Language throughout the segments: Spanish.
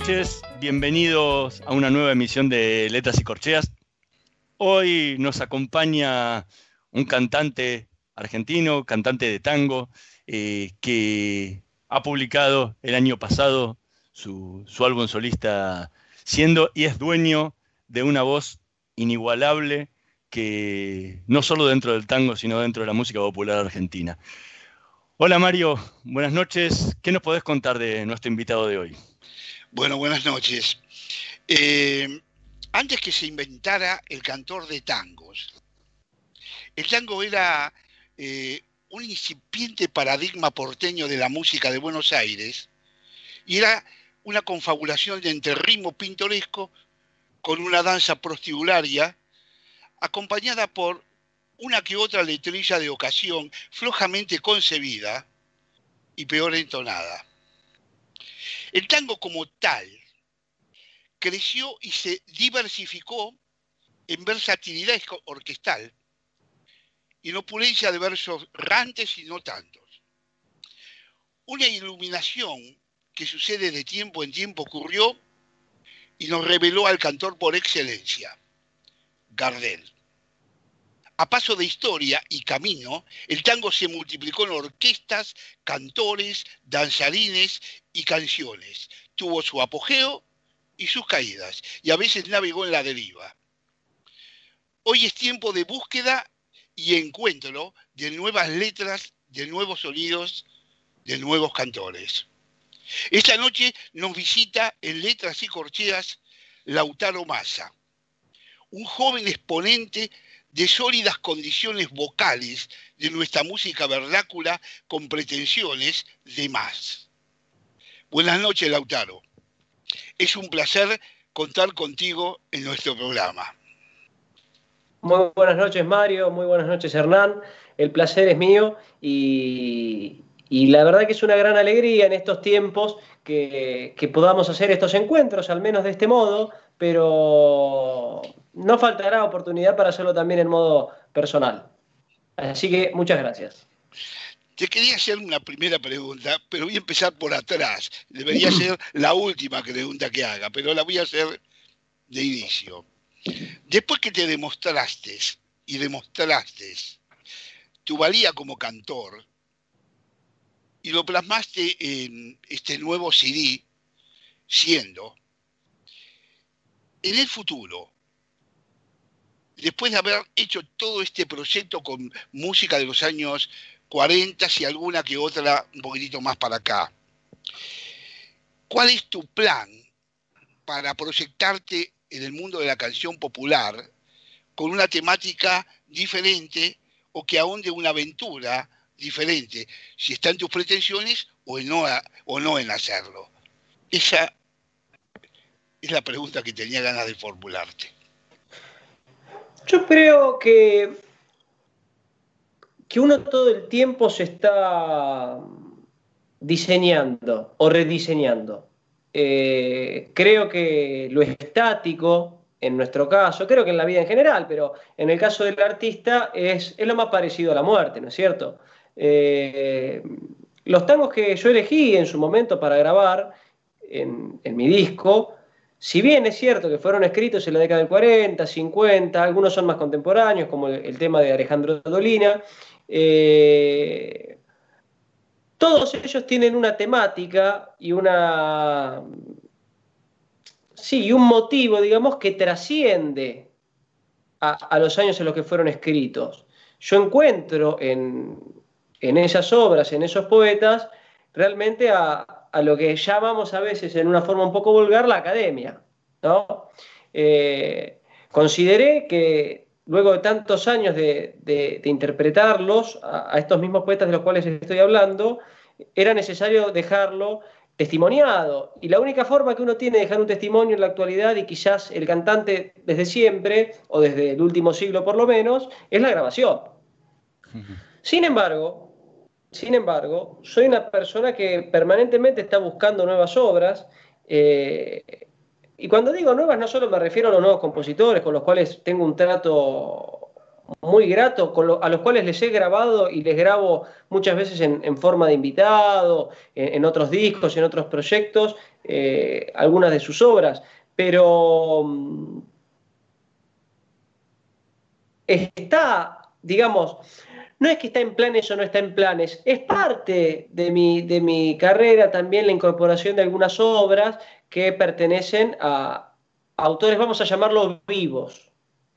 Noches, bienvenidos a una nueva emisión de Letras y Corcheas. Hoy nos acompaña un cantante argentino, cantante de tango, eh, que ha publicado el año pasado su, álbum solista siendo y es dueño de una voz inigualable que no solo dentro del tango, sino dentro de la música popular argentina. Hola Mario, buenas noches. ¿Qué nos podés contar de nuestro invitado de hoy? Bueno, buenas noches. Eh, antes que se inventara el cantor de tangos, el tango era eh, un incipiente paradigma porteño de la música de Buenos Aires y era una confabulación de entre ritmo pintoresco con una danza prostibularia acompañada por una que otra letrilla de ocasión flojamente concebida y peor entonada. El tango como tal creció y se diversificó en versatilidad orquestal y en opulencia de versos rantes y no tantos. Una iluminación que sucede de tiempo en tiempo ocurrió y nos reveló al cantor por excelencia, Gardel. A paso de historia y camino, el tango se multiplicó en orquestas, cantores, danzarines y canciones. Tuvo su apogeo y sus caídas, y a veces navegó en la deriva. Hoy es tiempo de búsqueda y encuentro de nuevas letras, de nuevos sonidos, de nuevos cantores. Esta noche nos visita en Letras y Corcheas Lautaro Massa, un joven exponente de sólidas condiciones vocales de nuestra música vernácula con pretensiones de más. Buenas noches, Lautaro. Es un placer contar contigo en nuestro programa. Muy buenas noches, Mario. Muy buenas noches, Hernán. El placer es mío y, la verdad que es una gran alegría en estos tiempos que, que podamos hacer estos encuentros, al menos de este modo, pero no faltará oportunidad para hacerlo también en modo personal. Así que muchas gracias. Te quería hacer una primera pregunta, pero voy a empezar por atrás. Debería ser la última pregunta que haga, pero la voy a hacer de inicio. Después que te demostraste y demostraste tu valía como cantor y lo plasmaste en este nuevo CD, siendo, en el futuro, después de haber hecho todo este proyecto con música de los años 40 y alguna que otra un poquitito más para acá, ¿cuál es tu plan para proyectarte en el mundo de la canción popular con una temática diferente o que de una aventura diferente, si está en tus pretensiones o, no, o no en hacerlo? Esa es la pregunta que tenía ganas de formularte. Yo creo que, que uno todo el tiempo se está diseñando o rediseñando. Eh, creo que lo estático, en nuestro caso, creo que en la vida en general, pero en el caso del artista es, lo más parecido a la muerte, ¿no es cierto? Eh, los tangos que yo elegí en su momento para grabar en, en mi disco, si bien es cierto que fueron escritos en la década del 40, 50, algunos son más contemporáneos, como el, tema de Alejandro Dolina, eh, todos ellos tienen una temática y una. Sí, un motivo, digamos, que trasciende a, los años en los que fueron escritos. Yo encuentro en, esas obras, en esos poetas, realmente a, lo que llamamos a veces en una forma un poco vulgar la academia. ¿no? Eh, consideré que luego de tantos años de, interpretarlos, a, estos mismos poetas de los cuales estoy hablando, era necesario dejarlo testimoniado. Y la única forma que uno tiene de dejar un testimonio en la actualidad, y quizás el cantante desde siempre, o desde el último siglo por lo menos, es la grabación. Sin embargo, sin embargo, soy una persona que permanentemente está buscando nuevas obras. Eh, y cuando digo nuevas, no solo me refiero a los nuevos compositores con los cuales tengo un trato muy grato, a los cuales les he grabado y les grabo muchas veces en, forma de invitado, en, otros discos, en otros proyectos, eh, algunas de sus obras. Pero mm, está, digamos, no es que está en planes o no está en planes, es parte de mi, de mi carrera también la incorporación de algunas obras que pertenecen a autores, vamos a llamarlos vivos,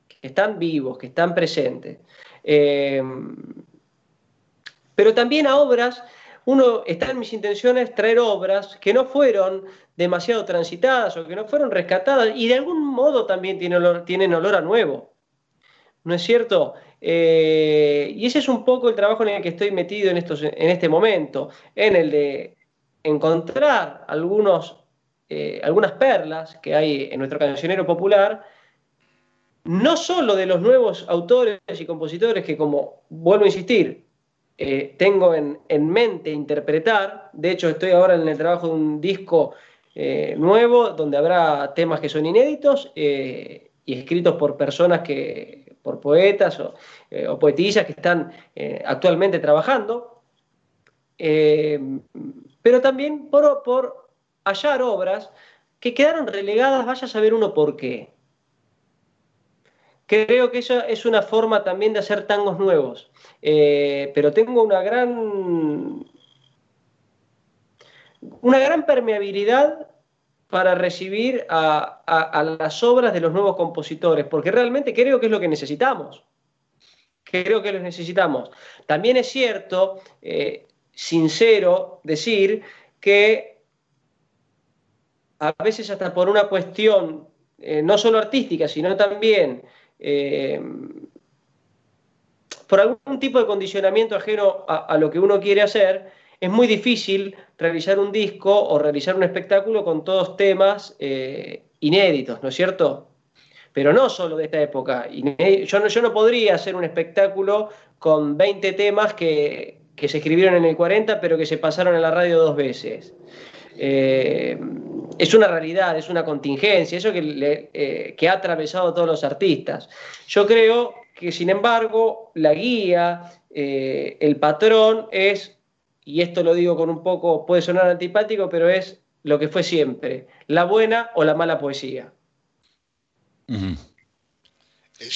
que están vivos, que están presentes. Eh, pero también a obras, uno está en mis intenciones traer obras que no fueron demasiado transitadas o que no fueron rescatadas y de algún modo también tienen olor, tienen olor a nuevo. ¿No es cierto? Eh, y ese es un poco el trabajo en el que estoy metido en, estos, en este momento, en el de encontrar algunos, eh, algunas perlas que hay en nuestro cancionero popular no solo de los nuevos autores y compositores que, como vuelvo a insistir, eh, tengo en, mente interpretar, de hecho estoy ahora en el trabajo de un disco nuevo donde habrá temas que son inéditos y escritos por personas que, por poetas o, poetillas que están actualmente trabajando, pero también por, por hallar obras que quedaron relegadas, vaya a saber uno por qué. Creo que eso es una forma también de hacer tangos nuevos. Eh, pero tengo una gran. una gran permeabilidad para recibir a, las obras de los nuevos compositores, porque realmente creo que es lo que necesitamos. Creo que lo necesitamos. También es cierto, eh, sincero, decir que a veces hasta por una cuestión eh, no solo artística, sino también eh, por algún tipo de condicionamiento ajeno a, lo que uno quiere hacer, es muy difícil realizar un disco o realizar un espectáculo con todos temas eh, inéditos, ¿no es cierto? Pero no solo de esta época. Yo no, podría hacer un espectáculo con 20 temas que, se escribieron en el 40, pero que se pasaron en la radio dos veces. Eh, es una realidad, es una contingencia, eso que, eh, que ha atravesado a todos los artistas. Yo creo que, sin embargo, la guía, el patrón es, y esto lo digo con un poco, puede sonar antipático, pero es lo que fue siempre, la buena o la mala poesía.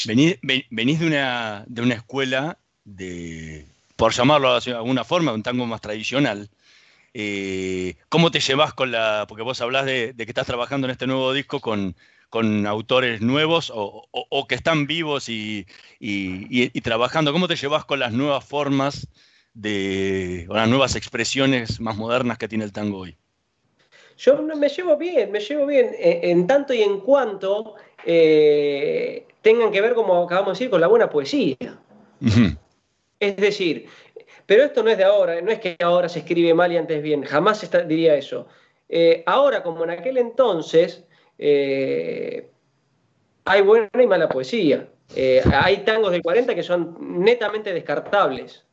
venís, de, una, de una escuela de, por llamarlo de alguna forma, un tango más tradicional, eh, ¿Cómo te llevas con la.? Porque vos hablás de, que estás trabajando en este nuevo disco con, autores nuevos o, que están vivos y, trabajando. ¿Cómo te llevas con las nuevas formas de, las nuevas expresiones más modernas que tiene el tango hoy? Yo me llevo bien, me llevo bien, eh, en, tanto y en cuanto eh, tengan que ver, como acabamos de decir, con la buena poesía. Es decir, pero esto no es de ahora, no es que ahora se escribe mal y antes bien, jamás diría eso. Eh, ahora, como en aquel entonces, eh, hay buena y mala poesía. Eh, hay tangos del 40 que son netamente descartables,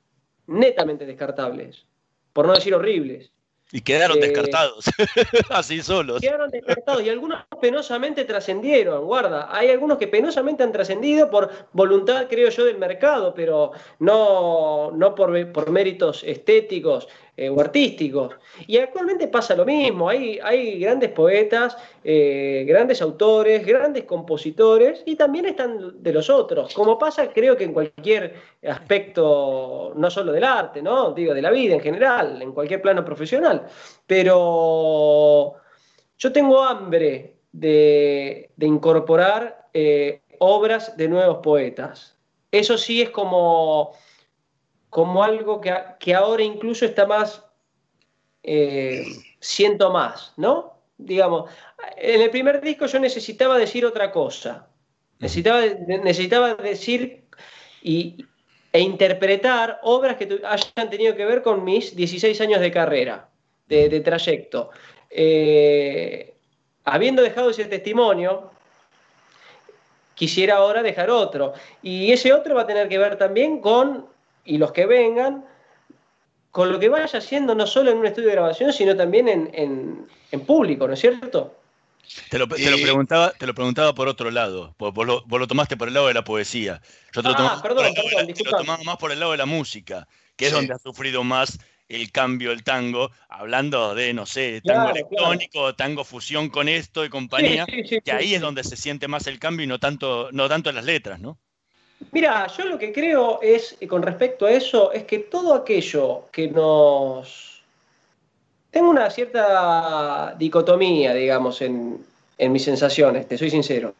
netamente descartables, por no decir horribles. Y quedaron eh, descartados, así solos. Quedaron descartados y algunos penosamente trascendieron, guarda. Hay algunos que penosamente han trascendido por voluntad, creo yo, del mercado, pero no, no por, por méritos estéticos eh, o artísticos. Y actualmente pasa lo mismo, hay, hay grandes poetas, eh, grandes autores, grandes compositores y también están de los otros, como pasa creo que en cualquier aspecto, no solo del arte, ¿no? digo, de la vida en general, en cualquier plano profesional. Pero yo tengo hambre de, incorporar eh, obras de nuevos poetas. Eso sí es como como algo que, ahora incluso está más, eh, siento más, ¿no? Digamos, en el primer disco yo necesitaba decir otra cosa, necesitaba, necesitaba decir y, e interpretar obras que hayan tenido que ver con mis 16 años de carrera, de, trayecto. Eh, habiendo dejado ese testimonio, quisiera ahora dejar otro. Y ese otro va a tener que ver también con y los que vengan, con lo que vaya haciendo no solo en un estudio de grabación, sino también en, público, ¿no es cierto? Te lo, eh, preguntaba, te lo preguntaba por otro lado. Vos, lo, tomaste por el lado de la poesía. Yo te lo, ah, perdón, tomaba más por el lado de la música, que es donde ha sufrido más el cambio el tango, hablando de, no sé, tango electrónico, tango fusión con esto y compañía, que ahí es donde se siente más el cambio y no tanto, no tanto en las letras, ¿no? Mira, yo lo que creo es, con respecto a eso, es que todo aquello que nos... Tengo una cierta dicotomía, digamos, en, mis sensaciones, te soy sincero.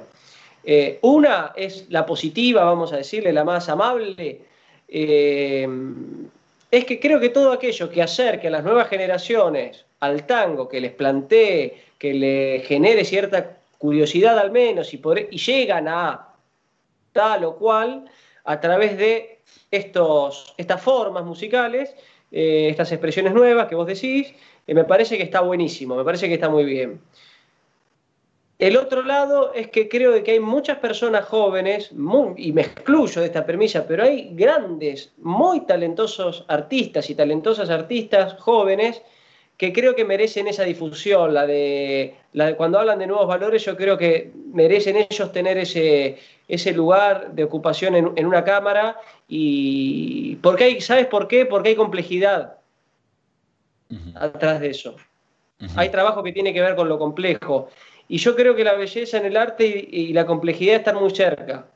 Eh, una es la positiva, vamos a decirle, la más amable. Eh, es que creo que todo aquello que acerque a las nuevas generaciones al tango, que les plantee, que le genere cierta curiosidad al menos y, y llegan a tal o cual, a través de estos, estas formas musicales, eh, estas expresiones nuevas que vos decís, eh, me parece que está buenísimo, me parece que está muy bien. El otro lado es que creo que hay muchas personas jóvenes, y me excluyo de esta premisa, pero hay grandes, muy talentosos artistas y talentosas artistas jóvenes que creo que merecen esa difusión, la de, la de cuando hablan de nuevos valores, yo creo que merecen ellos tener ese, ese lugar de ocupación en, una cámara y porque hay, ¿sabes por qué? Porque hay complejidad atrás de eso. Hay trabajo que tiene que ver con lo complejo. Y yo creo que la belleza en el arte y, la complejidad están muy cerca.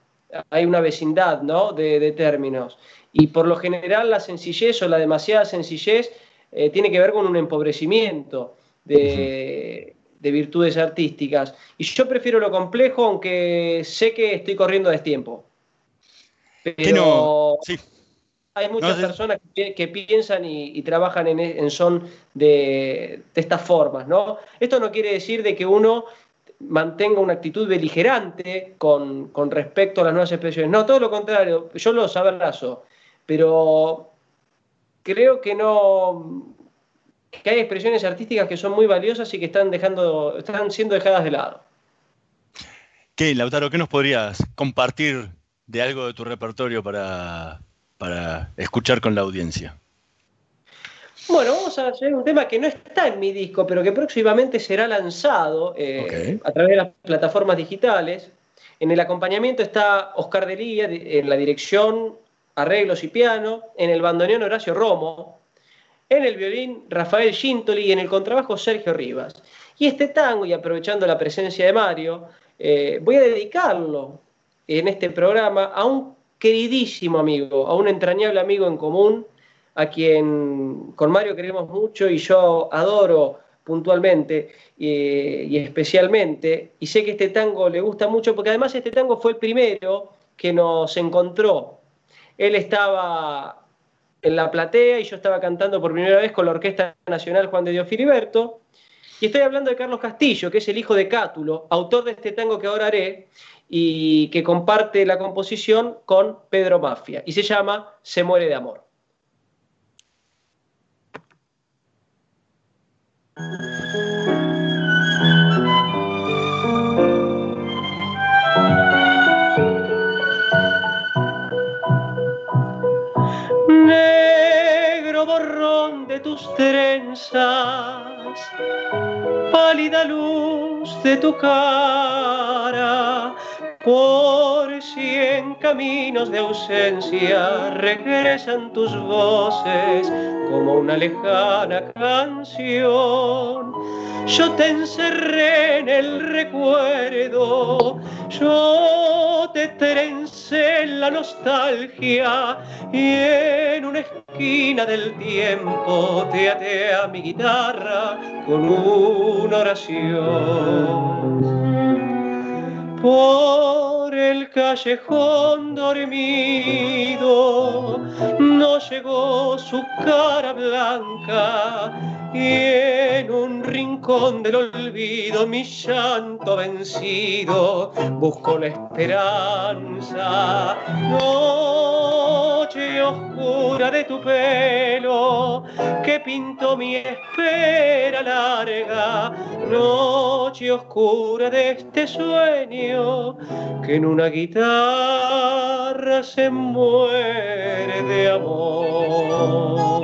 Hay una vecindad, ¿no? De, de, términos. Y por lo general la sencillez o la demasiada sencillez eh, tiene que ver con un empobrecimiento de, virtudes artísticas. Y yo prefiero lo complejo, aunque sé que estoy corriendo a destiempo. Pero hay muchas personas que, piensan y, trabajan en, son de, estas formas, ¿no? Esto no quiere decir de que uno mantenga una actitud beligerante con, con respecto a las nuevas expresiones. No, todo lo contrario, yo los abrazo, pero creo que no que hay expresiones artísticas que son muy valiosas y que están dejando están siendo dejadas de lado. ¿Qué, Lautaro, qué nos podrías compartir de algo de tu repertorio para, para escuchar con la audiencia? Bueno, vamos a hacer un tema que no está en mi disco, pero que próximamente será lanzado eh, a través de las plataformas digitales. En el acompañamiento está Oscar Delía en la dirección arreglos y piano, en el bandoneón Horacio Romo, en el violín Rafael Gintoli y en el contrabajo Sergio Rivas. Y este tango, y aprovechando la presencia de Mario, eh, voy a dedicarlo en este programa a un queridísimo amigo, a un entrañable amigo en común, a quien con Mario queremos mucho y yo adoro puntualmente y especialmente, y sé que este tango le gusta mucho porque además este tango fue el primero que nos encontró él estaba en la platea y yo estaba cantando por primera vez con la Orquesta Nacional Juan de Dios Filiberto. Y estoy hablando de Carlos Castillo, que es el hijo de Cátulo, autor de este tango que ahora haré y que comparte la composición con Pedro Mafia. Y se llama Se muere de amor. Tus trenzas, pálida luz de tu cara, por cien caminos de ausencia regresan tus voces como una lejana canción. Yo te encerré en el recuerdo, yo te trencé en la nostalgia y en una esquina del tiempo te até a mi guitarra con una oración por el callejón dormido no llegó su cara blanca y en un rincón del olvido mi llanto vencido busco la esperanza. Noche oscura de tu pelo que pintó mi espera larga. Noche oscura de este sueño que en una guitarra se muere de amor.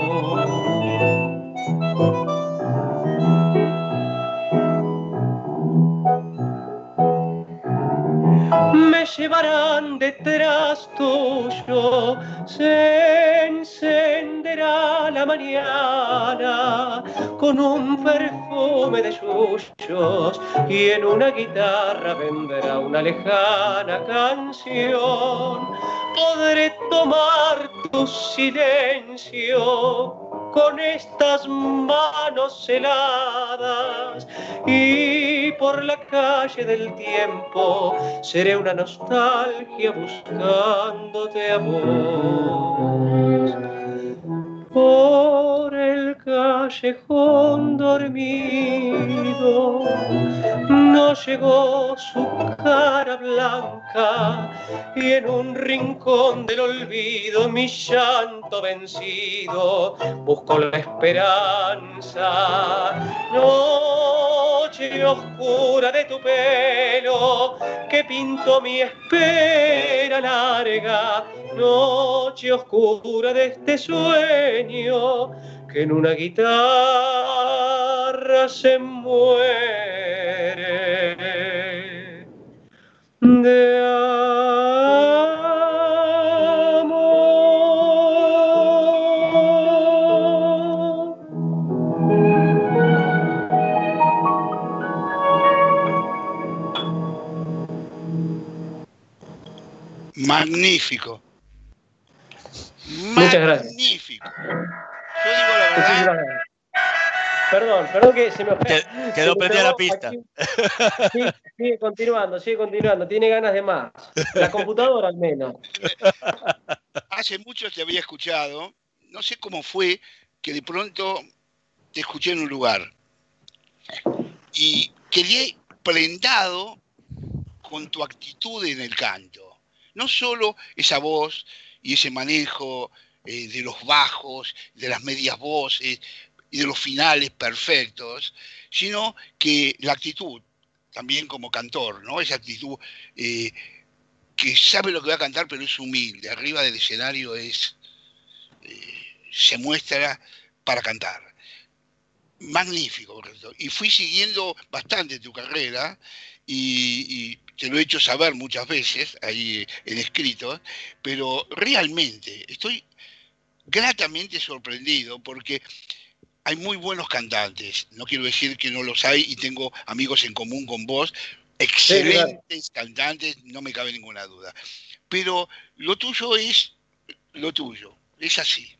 Me llevarán detrás tuyo, se encenderá la mañana con un perfume de yuyos y en una guitarra vendrá una lejana canción. Podré tomar tu silencio con estas manos heladas. Y por la calle del tiempo seré una nostalgia buscándote amor. Por el dormido. No llegó su cara blanca y en un rincón del olvido mi llanto vencido busco la esperanza. Noche oscura de tu pelo que pinto mi espera larga. Noche oscura de este sueño que en una guitarra se muere de amor. Magnífico. Muchas gracias. Magnífico. Perdón, perdón que se me se quedó prendida la pista. aquí. Sí, sigue continuando, sigue continuando. Tiene ganas de más. La computadora al menos. Hace mucho te había escuchado. No sé cómo fue que de pronto te escuché en un lugar. Y quedé prendado con tu actitud en el canto. No solo esa voz y ese manejo eh, de los bajos, de las medias voces y de los finales perfectos, sino que la actitud, también como cantor, ¿no? Esa actitud eh, que sabe lo que va a cantar, pero es humilde. Arriba del escenario es eh, se muestra para cantar. Magnífico, correcto. Y fui siguiendo bastante tu carrera y, y te lo he hecho saber muchas veces ahí en escrito, pero realmente estoy gratamente sorprendido porque hay muy buenos cantantes. No quiero decir que no los hay y tengo amigos en común con vos, excelentes cantantes, no me cabe ninguna duda. Pero lo tuyo es lo tuyo, es así.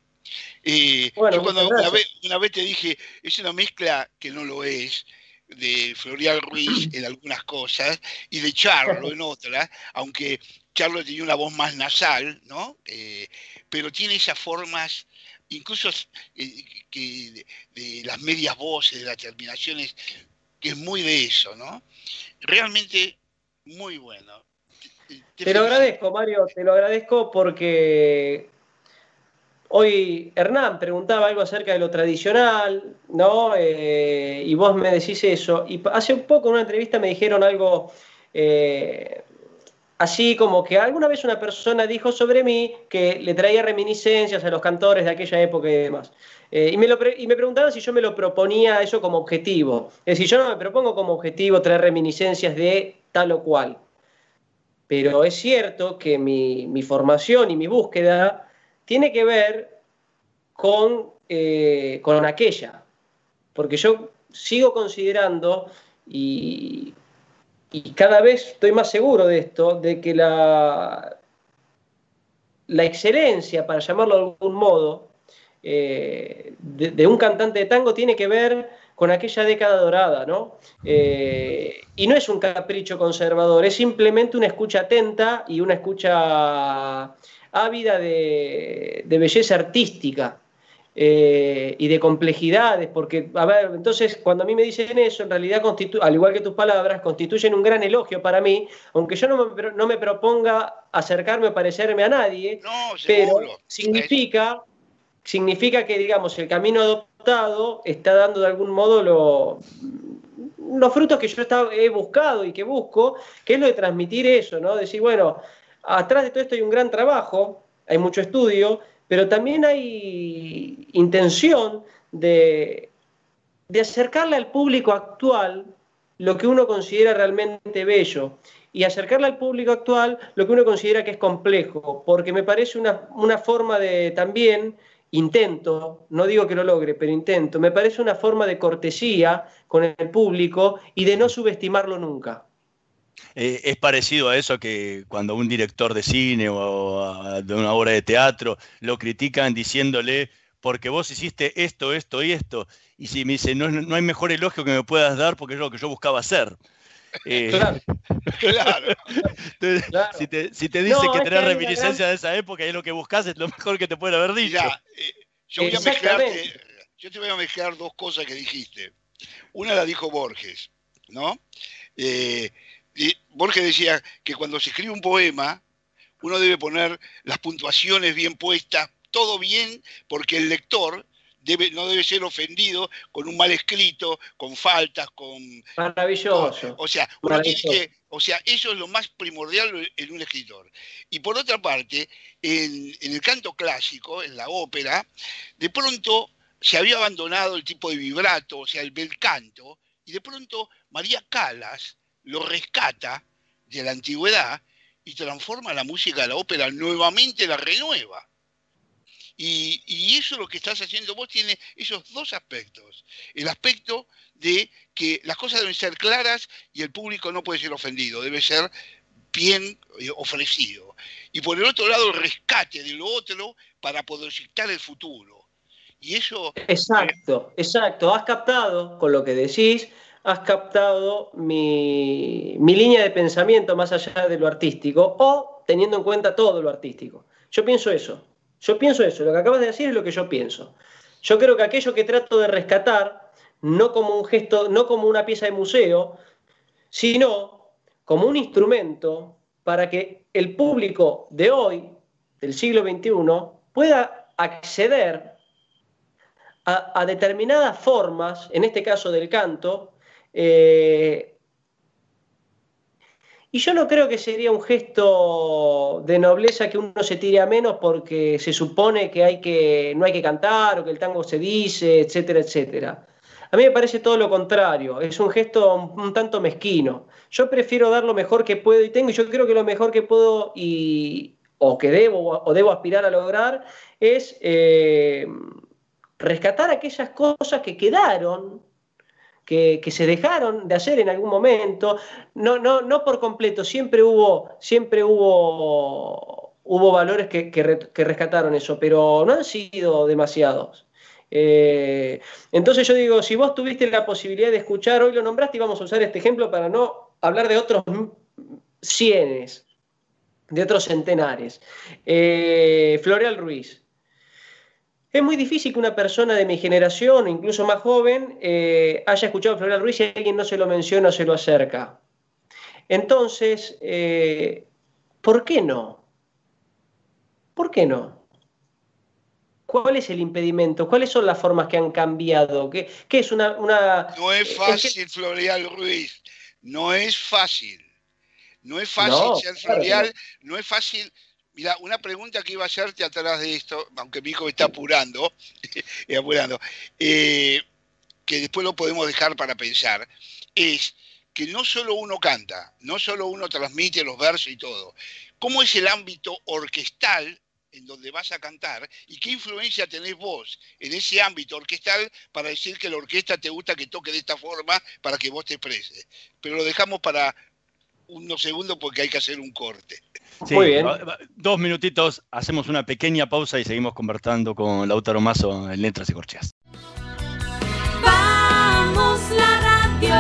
Eh, Bueno, yo cuando una vez, una vez te dije, es una mezcla que no lo es, de Florial Ruiz en algunas cosas y de Charlo en otras, aunque Charlo tenía una voz más nasal, ¿no? Eh, pero tiene esas formas, incluso eh, que de, de las medias voces, de las terminaciones, que es muy de eso, ¿no? Realmente muy bueno. Te lo agradezco, Mario, te lo agradezco porque hoy Hernán preguntaba algo acerca de lo tradicional, ¿no? Eh, y vos me decís eso. Y hace un poco en una entrevista me dijeron algo eh, así como que alguna vez una persona dijo sobre mí que le traía reminiscencias a los cantores de aquella época y demás. Eh, y, me lo y me preguntaban si yo me lo proponía eso como objetivo. Es decir, yo no me propongo como objetivo traer reminiscencias de tal o cual. pero es cierto que mi, formación y mi búsqueda tiene que ver con, eh, con aquella, porque yo sigo considerando y, cada vez estoy más seguro de esto, de que la, la excelencia, para llamarlo de algún modo, eh, de, un cantante de tango tiene que ver con aquella década dorada, ¿no? Eh, y no es un capricho conservador, es simplemente una escucha atenta y una escucha ávida de, belleza artística. Eh, y de complejidades, porque, a ver, entonces cuando a mí me dicen eso, en realidad, al igual que tus palabras, constituyen un gran elogio para mí, aunque yo no me, no me proponga acercarme o parecerme a nadie, pero significa significa que, digamos, el camino adoptado está dando de algún modo los frutos que yo he buscado y que busco, que es lo de transmitir eso, ¿no? Decir, bueno, atrás de todo esto hay un gran trabajo, hay mucho estudio, pero también hay intención de, de acercarle al público actual lo que uno considera realmente bello y acercarle al público actual lo que uno considera que es complejo, porque me parece una, una forma de también intento, no digo que lo logre, pero intento, me parece una forma de cortesía con el público y de no subestimarlo nunca. Eh, es parecido a eso que cuando un director de cine o de una obra de teatro lo critican diciéndole, porque vos hiciste esto, esto y esto, y si me dice, no, no hay mejor elogio que me puedas dar porque es lo que yo buscaba hacer. Eh, claro. Si, te, dice que tenés reminiscencia de esa época y es lo que buscas, es lo mejor que te puede haber dicho. Eh, yo, voy a mezclar, yo te voy a mezclar dos cosas que dijiste. Una la dijo Borges, ¿no? Eh, Borges decía que cuando se escribe un poema, uno debe poner las puntuaciones bien puestas, todo bien, porque el lector no debe ser ofendido con un mal escrito, con faltas, con... Maravilloso. o sea, uno tiene que, o sea, eso es lo más primordial en un escritor. Y por otra parte, en, el canto clásico, en la ópera, de pronto se había abandonado el tipo de vibrato, o sea, el bel canto, y de pronto María Calas lo rescata de la antigüedad y transforma la música de la ópera, nuevamente la renueva. Y, eso lo que estás haciendo vos tiene esos dos aspectos. El aspecto de que las cosas deben ser claras y el público no puede ser ofendido, debe ser bien eh, ofrecido. Y por el otro lado, el rescate de lo otro para poder citar el futuro. Y eso... Exacto, exacto. Has captado con lo que decís, has captado mi, mi línea de pensamiento más allá de lo artístico o teniendo en cuenta todo lo artístico. Yo pienso eso. Yo pienso eso, lo que acabas de decir es lo que yo pienso. Yo creo que aquello que trato de rescatar, no como un gesto, no como una pieza de museo, sino como un instrumento para que el público de hoy, del siglo XXI, pueda acceder a, determinadas formas, en este caso del canto, eh, y yo no creo que sería un gesto de nobleza que uno se tire a menos porque se supone que, hay que no hay que cantar o que el tango se dice, etcétera, etcétera. A mí me parece todo lo contrario, es un gesto un, tanto mezquino. Yo prefiero dar lo mejor que puedo y tengo, y yo creo que lo mejor que puedo y, o que debo o debo aspirar a lograr es eh, rescatar aquellas cosas que quedaron que, se dejaron de hacer en algún momento, no, no, no por completo, siempre hubo, siempre hubo, hubo valores que, que, rescataron eso, pero no han sido demasiados. Eh, entonces yo digo, si vos tuviste la posibilidad de escuchar, hoy lo nombraste y vamos a usar este ejemplo para no hablar de otros cienes, de otros centenares. Eh, Floreal Ruiz, es muy difícil que una persona de mi generación, incluso más joven, eh, haya escuchado a Floreal Ruiz y alguien no se lo menciona o se lo acerca. Entonces, eh, ¿por qué no? ¿Por qué no? ¿Cuál es el impedimento? ¿Cuáles son las formas que han cambiado? ¿Qué, es una, No es fácil, Floreal Ruiz. No es fácil. No es fácil ser Floreal. no es fácil Mira, una pregunta que iba a hacerte atrás de esto, aunque mi hijo está apurando, apurando eh, que después lo podemos dejar para pensar, es que no solo uno canta, no solo uno transmite los versos y todo. ¿Cómo es el ámbito orquestal en donde vas a cantar y qué influencia tenés vos en ese ámbito orquestal para decir que la orquesta te gusta que toque de esta forma para que vos te expreses. Pero lo dejamos para unos segundos porque hay que hacer un corte. Muy bien. Dos minutitos, hacemos una pequeña pausa y seguimos conversando con Lautaro Mazo en Letras y Corcheas. Vamos la radio,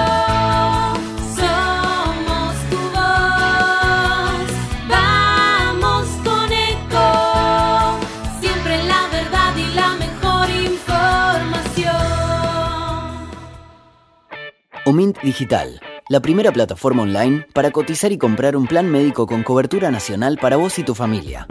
somos tu voz. Vamos con eco, siempre la verdad y la mejor información. Omint Digital la primera plataforma online para cotizar y comprar un plan médico con cobertura nacional para vos y tu familia.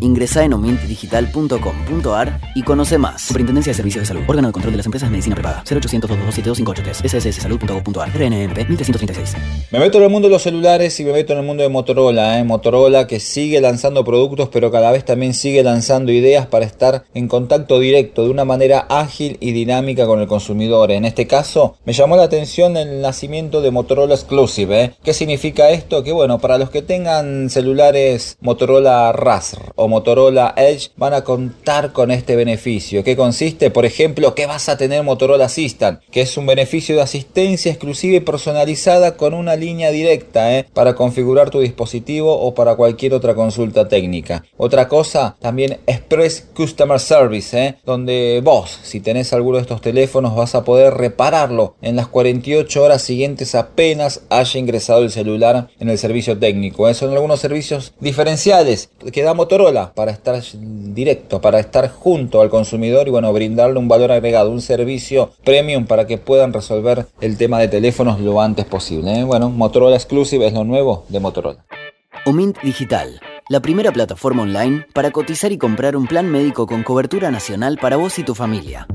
Ingresa en omintdigital.com.ar y conoce más. Superintendencia de Servicios de Salud. Órgano de Control de las Empresas de Medicina Prepaga. 0800 227 sssalud.gov.ar. RNMP 1336. Me meto en el mundo de los celulares y me meto en el mundo de Motorola. ¿eh? Motorola que sigue lanzando productos pero cada vez también sigue lanzando ideas para estar en contacto directo de una manera ágil y dinámica con el consumidor. En este caso me llamó la atención el nacimiento de Motorola Exclusive. ¿eh? ¿Qué significa esto? Que bueno, para los que tengan celulares Motorola Razr o Motorola Edge van a contar con este beneficio. ¿Qué consiste? Por ejemplo, que vas a tener Motorola Assistant, que es un beneficio de asistencia exclusiva y personalizada con una línea directa ¿eh? para configurar tu dispositivo o para cualquier otra consulta técnica. Otra cosa, también Express Customer Service, ¿eh? donde vos, si tenés alguno de estos teléfonos, vas a poder repararlo en las 48 horas siguientes apenas haya ingresado el celular en el servicio técnico. ¿eh? Son algunos servicios diferenciales que da Motorola para estar directo, para estar junto al consumidor y bueno, brindarle un valor agregado, un servicio premium para que puedan resolver el tema de teléfonos lo antes posible. ¿eh? Bueno, Motorola Exclusive es lo nuevo de Motorola. Omint Digital, la primera plataforma online para cotizar y comprar un plan médico con cobertura nacional para vos y tu familia.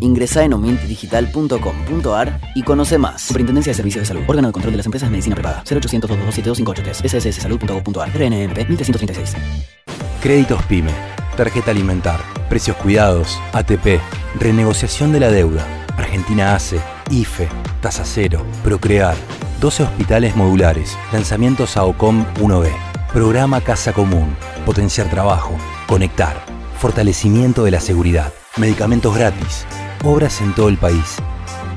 Ingresa en omintdigital.com.ar y conoce más. Superintendencia de Servicios de Salud. Órgano de Control de las Empresas de Medicina Prepaga. 0800 227 sssalud.gov.ar. RNMP 1336. Créditos PYME. Tarjeta alimentar. Precios cuidados. ATP. Renegociación de la deuda. Argentina ACE. IFE. Tasa cero. Procrear. 12 hospitales modulares. Lanzamientos a OCOM 1B. Programa Casa Común. Potenciar trabajo. Conectar. Fortalecimiento de la seguridad. Medicamentos gratis obras en todo el país.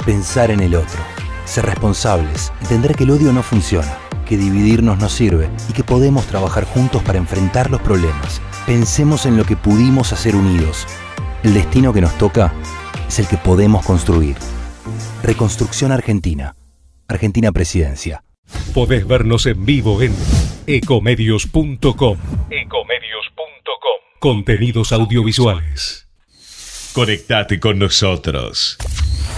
Pensar en el otro, ser responsables, entender que el odio no funciona, que dividirnos no sirve y que podemos trabajar juntos para enfrentar los problemas. Pensemos en lo que pudimos hacer unidos. El destino que nos toca es el que podemos construir. Reconstrucción Argentina. Argentina Presidencia. Podés vernos en vivo en ecomedios.com. Ecomedios.com. Contenidos audiovisuales. Conectate con nosotros.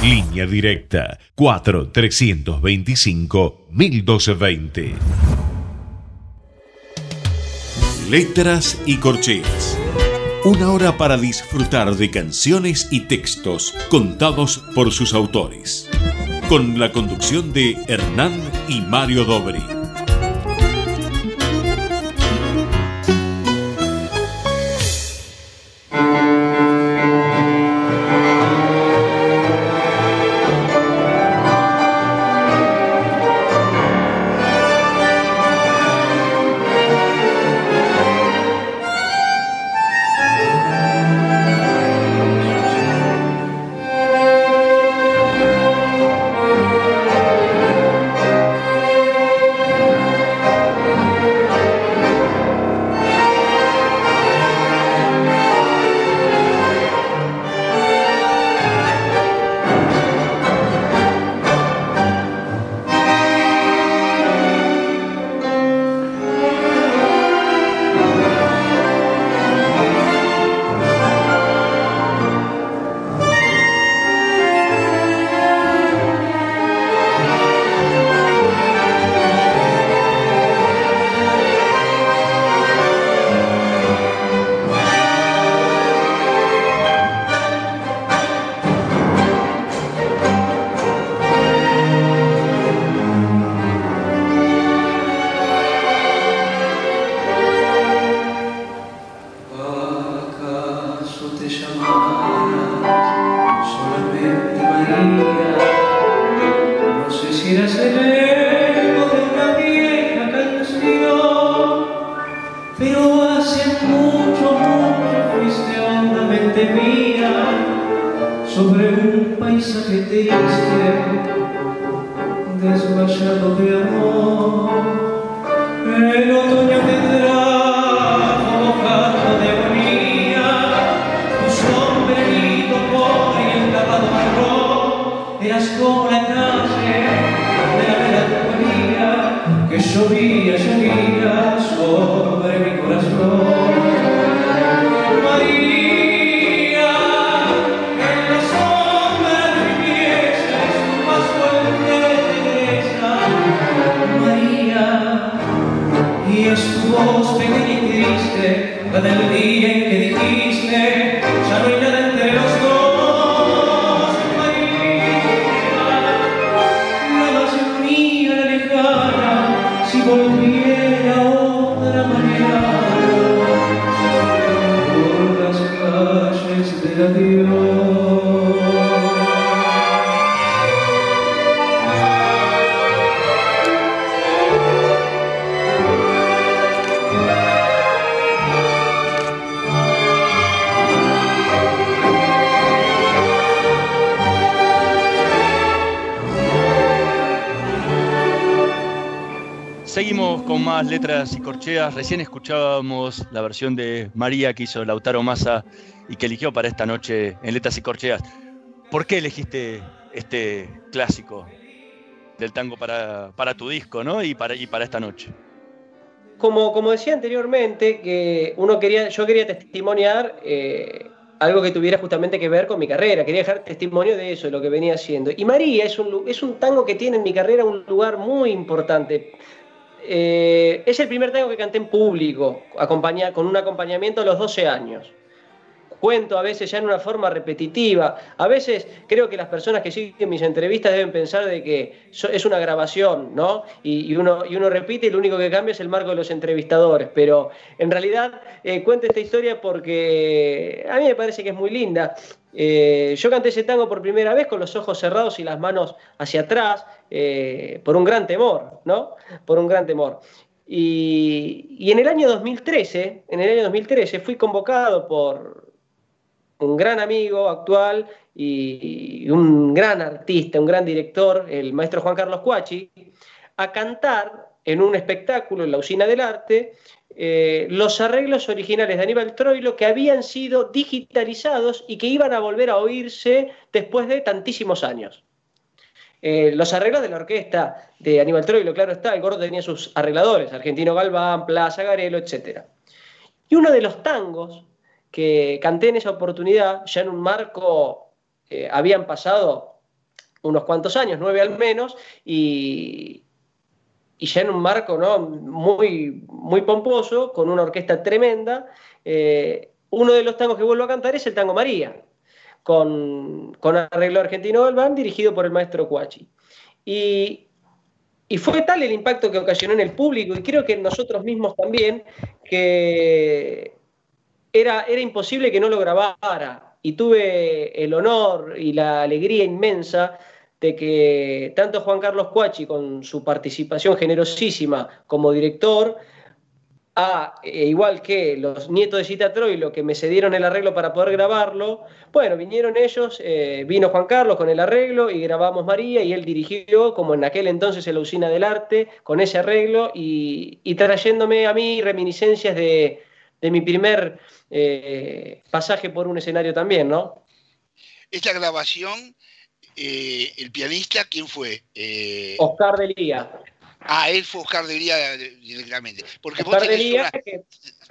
Línea directa 4 325 1220. Letras y corcheas. Una hora para disfrutar de canciones y textos contados por sus autores. Con la conducción de Hernán y Mario Dobri. Con más letras y corcheas. Recién escuchábamos la versión de María que hizo Lautaro Massa y que eligió para esta noche en letras y corcheas. ¿Por qué elegiste este clásico del tango para, para tu disco ¿no? y, para, y para esta noche? Como, como decía anteriormente, que uno quería, yo quería testimoniar eh, algo que tuviera justamente que ver con mi carrera, quería dejar testimonio de eso, de lo que venía haciendo. Y María es un, es un tango que tiene en mi carrera un lugar muy importante. Eh, es el primer tango que canté en público, con un acompañamiento a los 12 años. Cuento a veces ya en una forma repetitiva. A veces creo que las personas que siguen mis entrevistas deben pensar de que es una grabación, ¿no? Y, y uno, y uno repite y lo único que cambia es el marco de los entrevistadores. Pero en realidad eh, cuento esta historia porque a mí me parece que es muy linda. Eh, yo canté ese tango por primera vez con los ojos cerrados y las manos hacia atrás, eh, por un gran temor, ¿no? Por un gran temor. Y, en el año 2013, en el año 2013 fui convocado por un gran amigo actual y un gran artista, un gran director, el maestro Juan Carlos Cuachi, a cantar en un espectáculo en la Usina del Arte eh, los arreglos originales de Aníbal Troilo que habían sido digitalizados y que iban a volver a oírse después de tantísimos años. Eh, los arreglos de la orquesta de Aníbal Troilo, claro está, el gordo tenía sus arregladores, Argentino Galván, Plaza Garelo, etc. Y uno de los tangos que canté en esa oportunidad, ya en un marco, eh, habían pasado unos cuantos años, nueve al menos, y, ya en un marco ¿no? muy, muy pomposo, con una orquesta tremenda. eh, uno de los tangos que vuelvo a cantar es el tango María, con, con arreglo argentino Galván, dirigido por el maestro Cuachi. Y, y fue tal el impacto que ocasionó en el público, y creo que en nosotros mismos también, que era, era imposible que no lo grabara. Y tuve el honor y la alegría inmensa de que tanto Juan Carlos Cuachi, con su participación generosísima como director, a, e igual que los nietos de Cita Troilo que me cedieron el arreglo para poder grabarlo, bueno, vinieron ellos, eh, vino Juan Carlos con el arreglo y grabamos María y él dirigió, como en aquel entonces en la Usina del Arte, con ese arreglo y, y trayéndome a mí reminiscencias de, de mi primer eh, pasaje por un escenario también, ¿no? Esta grabación, eh, el pianista, ¿quién fue? Eh, Oscar Delía. Ah, él fue Oscar Delía directamente. Porque vos Oscar tenés, Delía, una- que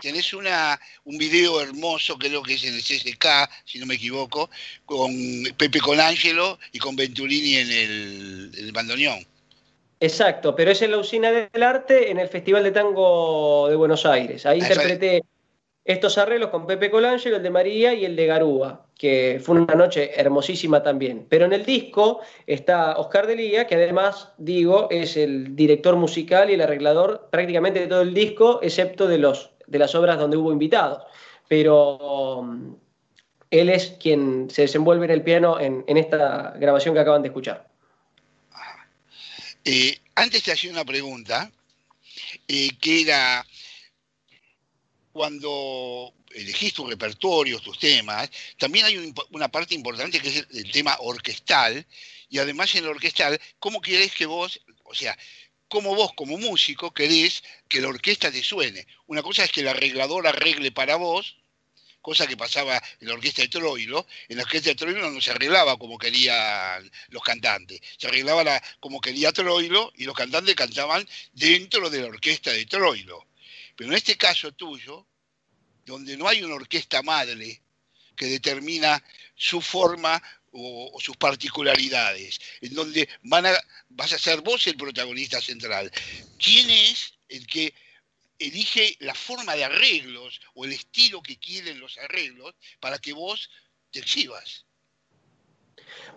tenés una, un video hermoso, creo que es en el CSK, si no me equivoco, con Pepe Colangelo y con Venturini en el, el bandoneón. Exacto, pero es en la usina del arte en el Festival de Tango de Buenos Aires. Ahí Ah, interpreté estos arreglos con Pepe Colangelo, el de María y el de Garúa, que fue una noche hermosísima también. Pero en el disco está Oscar Delía, que además, digo, es el director musical y el arreglador prácticamente de todo el disco, excepto de, los, de las obras donde hubo invitados. Pero um, él es quien se desenvuelve en el piano en, en esta grabación que acaban de escuchar. Eh, antes te hacía una pregunta, eh, que era cuando elegís tu repertorio, tus temas, también hay un- una parte importante que es el, tema orquestal, y además en el orquestal, ¿cómo querés que vos, o sea, cómo vos como músico querés que la orquesta te suene? Una cosa es que el arreglador arregle para vos, cosa que pasaba en la orquesta de Troilo. En la orquesta de Troilo no se arreglaba como querían los cantantes, se arreglaba la- como quería Troilo y los cantantes cantaban dentro de la orquesta de Troilo. Pero en este caso tuyo, donde no hay una orquesta madre que determina su forma o, sus particularidades, en donde vas a ser vos el protagonista central. ¿Quién es el que elige la forma de arreglos o el estilo que quieren los arreglos para que vos te exhibas?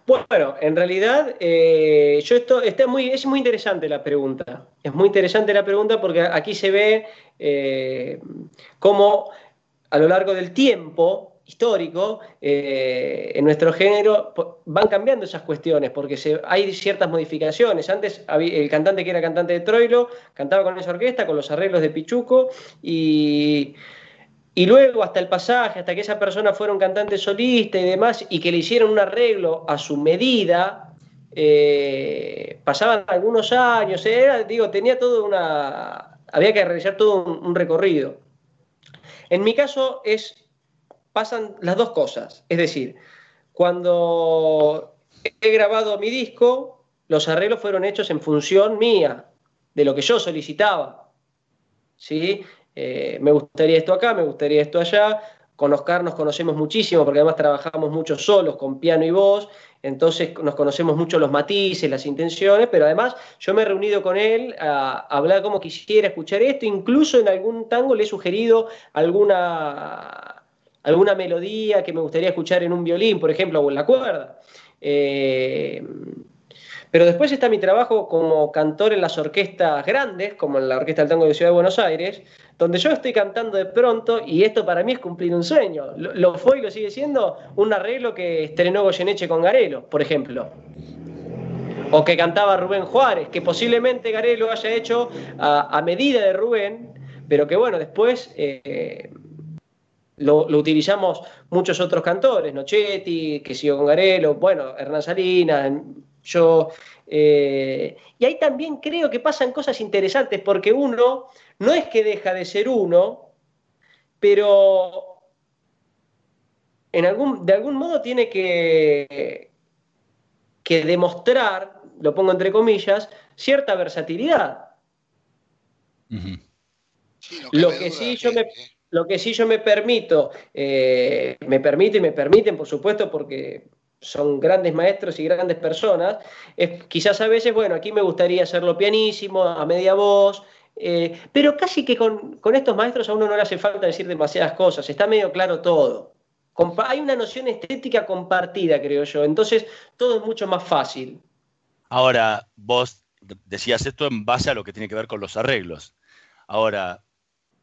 Bueno, en realidad, eh, yo esto está muy, es muy interesante la pregunta. Es muy interesante la pregunta porque aquí se ve eh, cómo a lo largo del tiempo histórico eh, en nuestro género van cambiando esas cuestiones porque hay ciertas modificaciones. Antes había- el cantante que era cantante de Troilo cantaba con esa orquesta, con los arreglos de Pichuco y, y luego hasta el pasaje, hasta que esa persona fuera un cantante solista y demás, y que le hicieron un arreglo a su medida, eh, pasaban algunos años, era, digo, tenía todo una. había que realizar todo un recorrido. En mi caso es. pasan las dos cosas. Es decir, cuando he grabado mi disco, los arreglos fueron hechos en función mía, de lo que yo solicitaba. ¿sí? Eh, me gustaría esto acá, me gustaría esto allá. Con nos conocemos muchísimo porque además trabajamos mucho solos con piano y voz, entonces nos conocemos mucho los matices, las intenciones, pero además yo me he reunido con él a, a hablar como quisiera escuchar esto, incluso en algún tango le he sugerido alguna, alguna melodía que me gustaría escuchar en un violín, por ejemplo, o en la cuerda. Eh, pero después está mi trabajo como cantor en las orquestas grandes, como en la Orquesta del Tango de Ciudad de Buenos Aires, donde yo estoy cantando de pronto, y esto para mí es cumplir un sueño. Lo, fue y lo sigue siendo un arreglo que estrenó Goyeneche con Garelo, por ejemplo. O que cantaba Rubén Juárez, que posiblemente Garelo haya hecho a, medida de Rubén, pero que bueno, después eh, lo, lo utilizamos muchos otros cantores, Nochetti, que siguió con Garelo, bueno, Hernán Salinas, yo. eh, y ahí también creo que pasan cosas interesantes, porque uno no es que deja de ser uno, pero en algún, de algún modo tiene que, que demostrar, lo pongo entre comillas, cierta versatilidad. Sí, Lo que duda sí yo me, lo que sí yo me permito, eh, me permite y me permiten, por supuesto, porque son grandes maestros y grandes personas, es quizás a veces, bueno, aquí me gustaría hacerlo pianísimo, a media voz, eh, pero casi que con, con estos maestros a uno no le hace falta decir demasiadas cosas, está medio claro todo. Hay una noción estética compartida, creo yo, entonces todo es mucho más fácil. Ahora, vos de- decías esto en base a lo que tiene que ver con los arreglos. Ahora,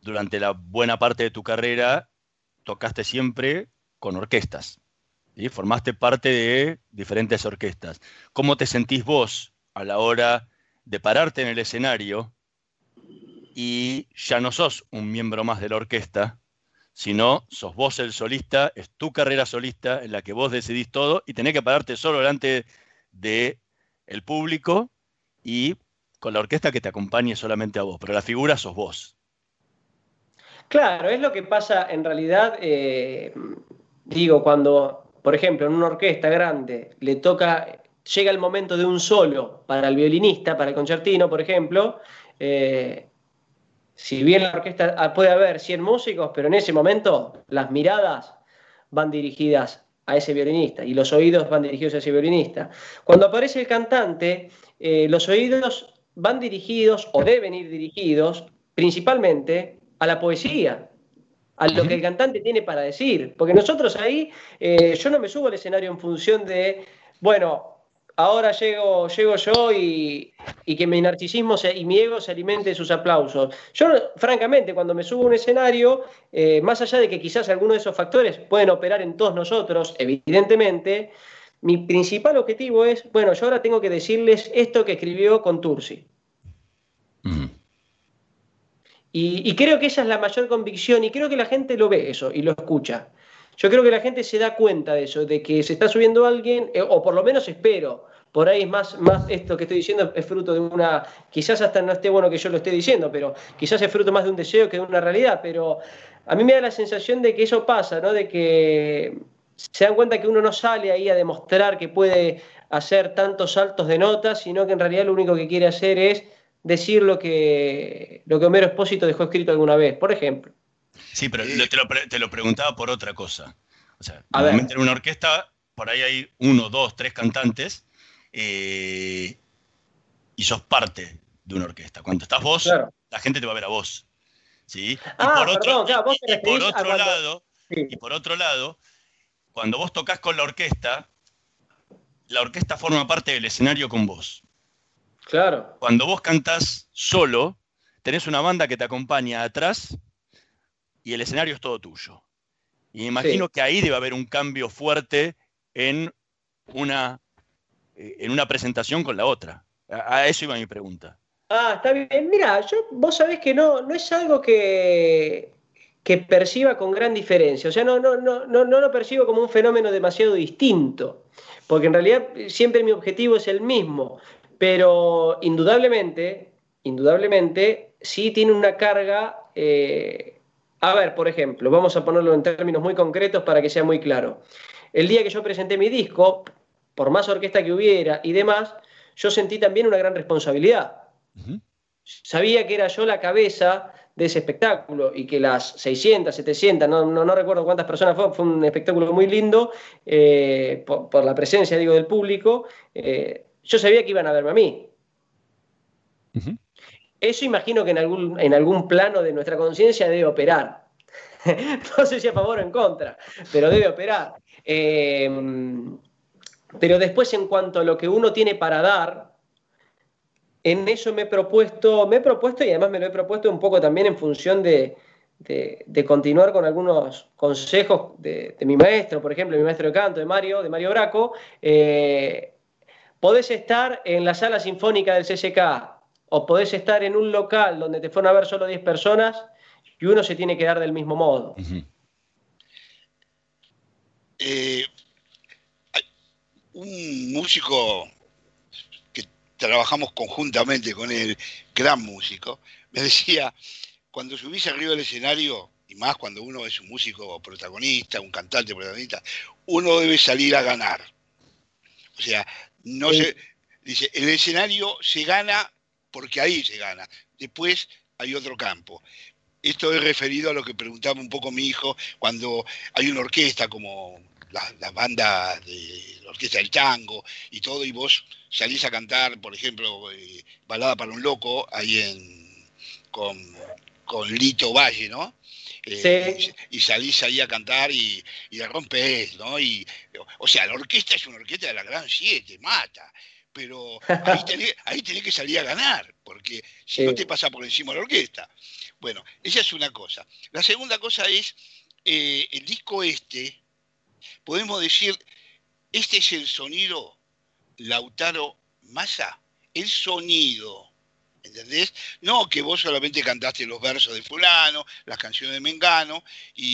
durante la buena parte de tu carrera, tocaste siempre con orquestas. Formaste parte de diferentes orquestas. ¿Cómo te sentís vos a la hora de pararte en el escenario y ya no sos un miembro más de la orquesta, sino sos vos el solista, es tu carrera solista en la que vos decidís todo y tenés que pararte solo delante de el público y con la orquesta que te acompañe solamente a vos, pero la figura sos vos. Claro, es lo que pasa en realidad, eh, digo, cuando, por ejemplo, en una orquesta grande le toca, llega el momento de un solo para el violinista, para el concertino, por ejemplo, eh, si bien la orquesta ah, puede haber 100 músicos, pero en ese momento las miradas van dirigidas a ese violinista y los oídos van dirigidos a ese violinista. Cuando aparece el cantante, eh, los oídos van dirigidos o deben ir dirigidos principalmente a la poesía, a lo que el cantante tiene para decir. Porque nosotros ahí, eh, yo no me subo al escenario en función de, bueno, ahora llego, llego yo y, y que mi narcisismo se- y mi ego se alimente de sus aplausos. Yo, francamente, cuando me subo a un escenario, eh, más allá de que quizás algunos de esos factores pueden operar en todos nosotros, evidentemente, mi principal objetivo es, bueno, yo ahora tengo que decirles esto que escribió Contursi. Y, y creo que esa es la mayor convicción y creo que la gente lo ve eso y lo escucha. Yo creo que la gente se da cuenta de eso, de que se está subiendo alguien, eh, o por lo menos espero. Por ahí es más, más esto que estoy diciendo es fruto de una, quizás hasta no esté bueno que yo lo esté diciendo, pero quizás es fruto más de un deseo que de una realidad. Pero a mí me da la sensación de que eso pasa, ¿no? De que se dan cuenta que uno no sale ahí a demostrar que puede hacer tantos saltos de notas, sino que en realidad lo único que quiere hacer es decir lo que, lo que Homero Espósito dejó escrito alguna vez, por ejemplo. Sí, pero te, lo, te lo preguntaba por otra cosa. O sea, A ver. en una orquesta, por ahí hay uno, dos, tres cantantes, eh, y sos parte de una orquesta. Cuando estás vos, Claro. la gente te va a ver a vos. ¿sí? Y Ah, perdón, claro, vos te y por otro cuando- lado, Sí. y por otro lado, cuando vos tocas con la orquesta, la orquesta forma parte del escenario con vos. Claro. Cuando vos cantás solo, tenés una banda que te acompaña atrás y el escenario es todo tuyo. Y me imagino Sí. que ahí debe haber un cambio fuerte en una, eh, en una presentación con la otra. A, a eso iba mi pregunta. Ah, está bien. Mira, yo, vos sabés que no, no es algo que, que perciba con gran diferencia. O sea, no, no, no, no, no lo percibo como un fenómeno demasiado distinto. Porque en realidad siempre mi objetivo es el mismo. Pero indudablemente, indudablemente, sí tiene una carga. eh, a ver, por ejemplo, vamos a ponerlo en términos muy concretos para que sea muy claro. El día que yo presenté mi disco, por más orquesta que hubiera y demás, yo sentí también una gran responsabilidad sabía que era yo la cabeza de ese espectáculo y que las 600, 700, no, no, no recuerdo cuántas personas fue, fue un espectáculo muy lindo eh, por, por la presencia, digo, del público, eh, yo sabía que iban a verme a mí. Eso imagino que en algún, en algún plano de nuestra conciencia debe operar. no sé si a favor o en contra, pero debe operar. Eh, pero después en cuanto a lo que uno tiene para dar, en eso me he propuesto, me he propuesto y además me lo he propuesto un poco también en función de, de- de continuar con algunos consejos de, de mi maestro, por ejemplo, mi maestro de canto, de Mario, de Mario Braco. eh, podés estar en la sala sinfónica del CCK o podés estar en un local donde te fueron a ver solo 10 personas y uno se tiene que dar del mismo modo. Eh, un músico que trabajamos conjuntamente con él, gran músico, me decía, cuando subís arriba del escenario, y más cuando uno es un músico protagonista, un cantante protagonista, uno debe salir a ganar. O sea, no Sí. se, dice, el escenario se gana porque ahí se gana. Después hay otro campo. Esto es referido a lo que preguntaba un poco mi hijo cuando hay una orquesta como las la bandas de la orquesta del tango y todo, y vos salís a cantar, por ejemplo, eh, Balada para un Loco, ahí en con, con Lito Valle, ¿no? Eh, Sí. y, y salís ahí a cantar y, y la rompés, ¿no? Y, o sea, la orquesta es una orquesta de la Gran Siete, mata. Pero ahí tenés, ahí tenés que salir a ganar, porque si Sí. no te pasa por encima la orquesta. Bueno, esa es una cosa. La segunda cosa es eh, el disco este, podemos decir, este es el sonido Lautaro Massa, el sonido, ¿entendés? No que vos solamente cantaste los versos de fulano, las canciones de Mengano y,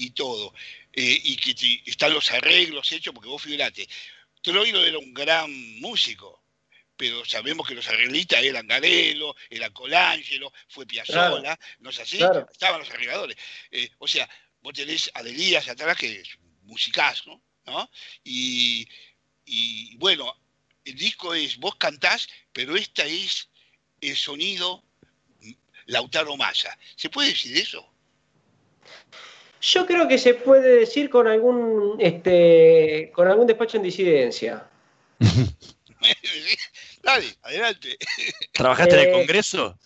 y- y todo, eh, y que te- están los arreglos hechos, porque vos figurate, Troilo era un gran músico, pero sabemos que los arreglistas eran Garelo, era Colangelo, fue Piazzolla, ¿no es así? Claro. Estaban los arregladores. Eh, o sea, vos tenés a Delías atrás, que es musicazo, ¿no? Y, y bueno, el disco es, vos cantás, pero esta es el sonido Lautaro Massa. ¿Se puede decir eso? Yo creo que se puede decir con algún, este, con algún despacho en disidencia. Dale, adelante. ¿Trabajaste en Eh, el Congreso?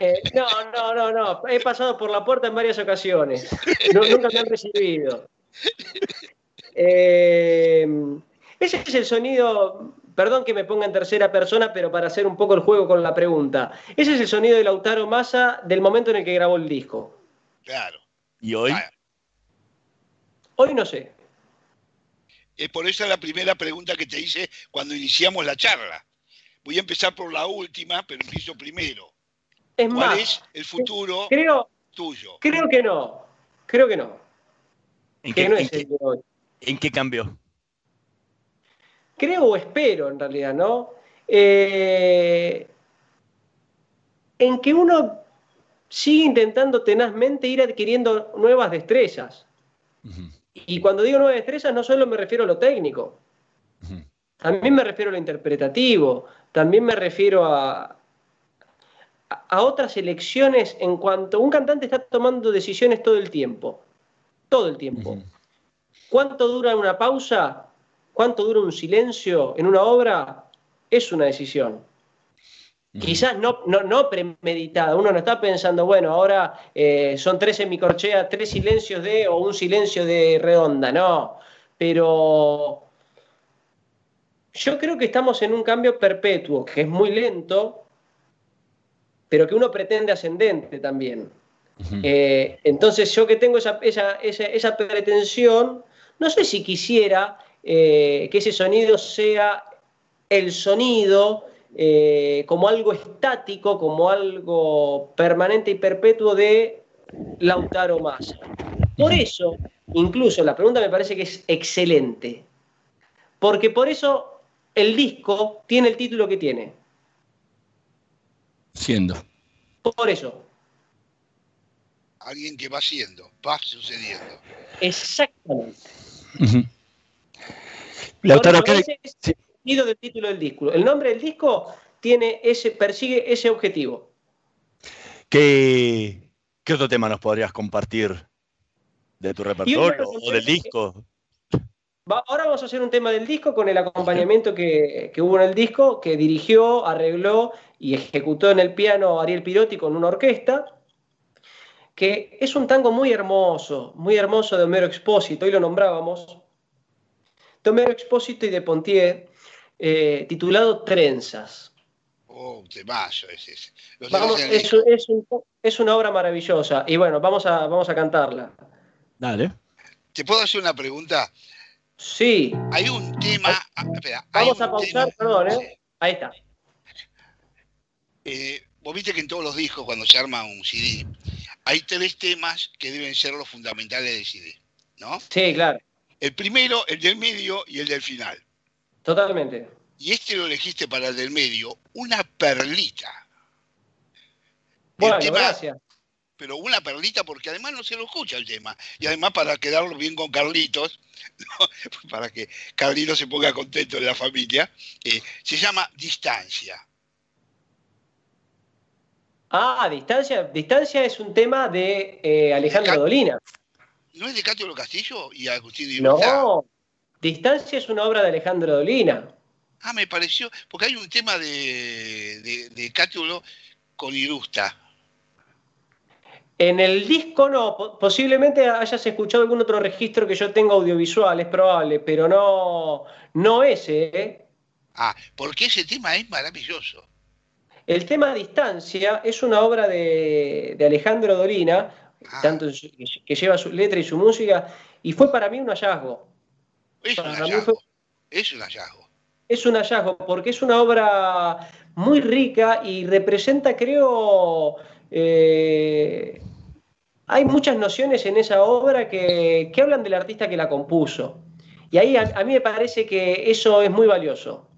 Eh, no, no, no, no. He pasado por la puerta en varias ocasiones. No- nunca me han recibido. Eh, ese es el sonido. Perdón que me ponga en tercera persona, pero para hacer un poco el juego con la pregunta. Ese es el sonido de Lautaro Massa del momento en el que grabó el disco. Claro. ¿Y hoy? Ah, Hoy no sé. Es por eso la primera pregunta que te hice cuando iniciamos la charla. Voy a empezar por la última, pero empiezo primero. Es ¿Cuál más, es el futuro creo, tuyo? creo que no. Creo que no. ¿En Que qué, no en es qué- el de hoy. en qué cambió? Creo o espero, en realidad, ¿no? Eh, en que uno sigue intentando tenazmente ir adquiriendo nuevas destrezas. Y cuando digo nuevas destrezas, no solo me refiero a lo técnico, también me refiero a lo interpretativo, también me refiero a, a- otras elecciones en cuanto un cantante está tomando decisiones todo el tiempo, todo el tiempo. ¿Cuánto dura una pausa? ¿Cuánto dura un silencio en una obra? Es una decisión. Quizás no, no, no premeditada, uno no está pensando, bueno, ahora eh, son tres semicorcheas, tres silencios de, o un silencio de redonda, no. Pero yo creo que estamos en un cambio perpetuo, que es muy lento, pero que uno pretende ascendente también. Eh, entonces yo que tengo esa, esa, esa, esa pretensión, no sé si quisiera eh, que ese sonido sea el sonido eh, como algo estático, como algo permanente y perpetuo de Lautaro Massa. Por eso, incluso la pregunta me parece que es excelente, porque por eso el disco tiene el título que tiene. Siendo. Por eso, Alguien que va siendo, va sucediendo. exactamente. Lautaro, ¿qué- ese es el sentido del título del disco. El nombre del disco tiene ese, persigue ese objetivo. ¿Qué, qué otro tema nos podrías compartir de tu repertorio o del disco? Va- ahora vamos a hacer un tema del disco con el acompañamiento que, que hubo en el disco, que dirigió, arregló y ejecutó en el piano Ariel Pirotti con una orquesta, que es un tango muy hermoso, muy hermoso de Homero Expósito, hoy lo nombrábamos, Homero Expósito y de Pontier, eh, titulado Trenzas. Oh, temazo ese. Vamos, es, es un- es una obra maravillosa y bueno, vamos a, vamos a cantarla. Dale. ¿Te puedo hacer una pregunta? Sí, Hay un tema. ah, espera, vamos un a pausar, tema- perdón, sí. ¿eh? Ahí está. Eh, vos viste que en todos los discos, cuando se arma un CD, hay tres temas que deben ser los fundamentales del CD, ¿no? Sí, claro, El primero, el del medio y el del final. totalmente. Y este lo elegiste para el del medio, una perlita. Bueno, tema- gracias. pero una perlita porque además no se lo escucha el tema. Y además para quedarlo bien con Carlitos, ¿no? para que Carlitos se ponga contento de la familia, eh, se llama Distancia. Ah, distancia. Distancia es un tema de eh, Alejandro Dolina. ¿No es de Cátulo Castillo y Agustín Ruta? No, Distancia es una obra de Alejandro Dolina. Ah, me pareció, porque hay un tema de, de, de Cátulo con Irusta. En el disco no, po- posiblemente hayas escuchado algún otro registro que yo tenga audiovisual, es probable, pero no, no ese. ¿eh? Ah, porque ese tema es maravilloso. El tema Distancia es una obra de, de Alejandro Dolina, Ah. tanto su- que, lleva su letra y su música, y fue para mí un hallazgo. Es un Para hallazgo. fue- Es un hallazgo. Es un hallazgo porque es una obra muy rica y representa, creo, eh, hay muchas nociones en esa obra que, que hablan del artista que la compuso. Y ahí a, a mí me parece que eso es muy valioso.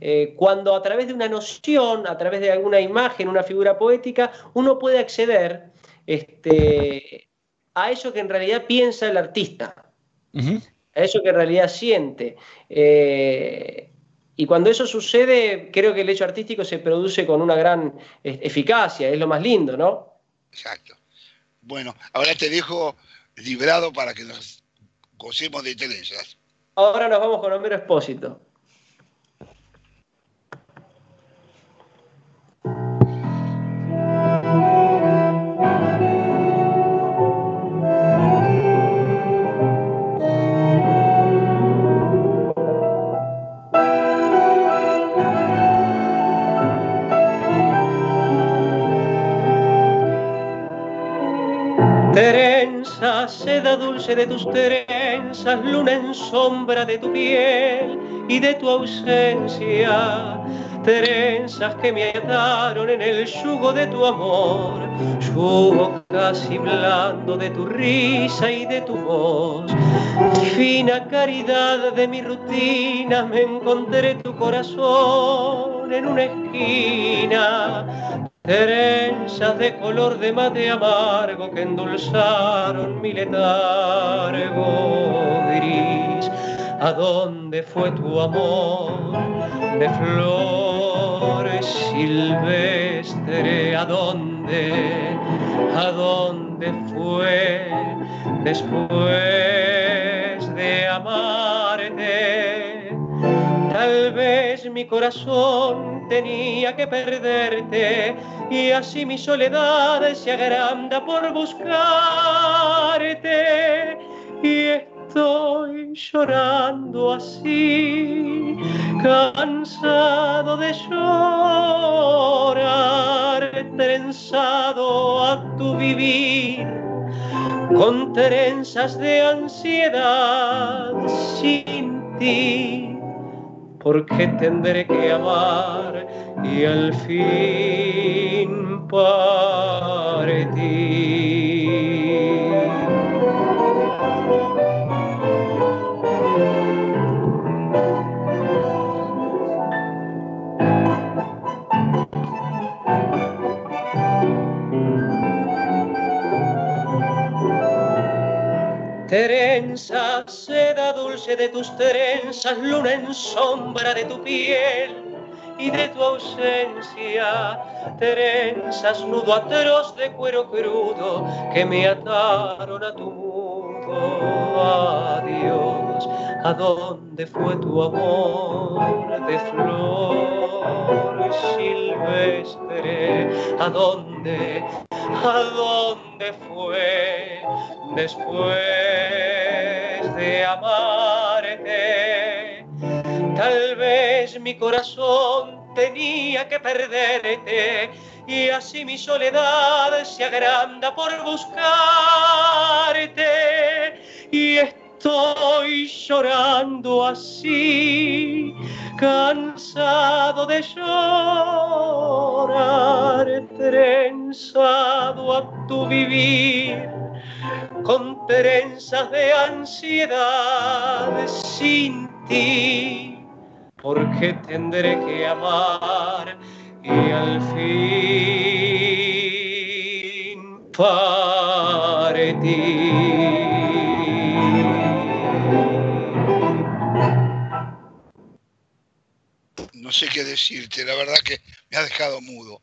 Eh, cuando a través de una noción, a través de alguna imagen, una figura poética, uno puede acceder este, a eso que en realidad piensa el artista a eso que en realidad siente. Eh, y cuando eso sucede, creo que el hecho artístico se produce con una gran eh, eficacia, es lo más lindo, ¿no? Exacto. Bueno, ahora te dejo librado para que nos gocemos de trenzas. Ahora nos vamos con Homero Expósito. Trenzas seda dulce de tus trenzas, luna en sombra de tu piel y de tu ausencia. Trenzas que me ataron en el yugo de tu amor, yugo casi blando de tu risa y de tu voz. Fina caridad de mi rutina, me encontré tu corazón en una esquina. Trenzas de color de mate amargo que endulzaron mi letargo gris. ¿A dónde fue tu amor de flores silvestre? ¿A dónde? ¿A dónde fue después de amarte? Tal vez mi corazón tenía que perderte y así mi soledad se agranda por buscarte. Y estoy llorando así, cansado de llorar, trenzado a tu vivir con trenzas de ansiedad sin ti porque tendré que amar y al fin partir. Trenzas, seda dulce de tus trenzas, luna en sombra de tu piel y de tu ausencia. Trenzas, nudo atroz de cuero crudo que me ataron a tu mundo. Adiós, ¿a dónde fue tu amor de silvestre? ¿A dónde? ¿A dónde fue después de amarte? Tal vez mi corazón tenía que perderte y así mi soledad se agranda por buscarte y estoy llorando así, cansado de llorar, trenzado a tu vivir con trenzas de ansiedad sin ti, porque tendré que amar y al fin partir. No sé qué decirte, la verdad que me ha dejado mudo.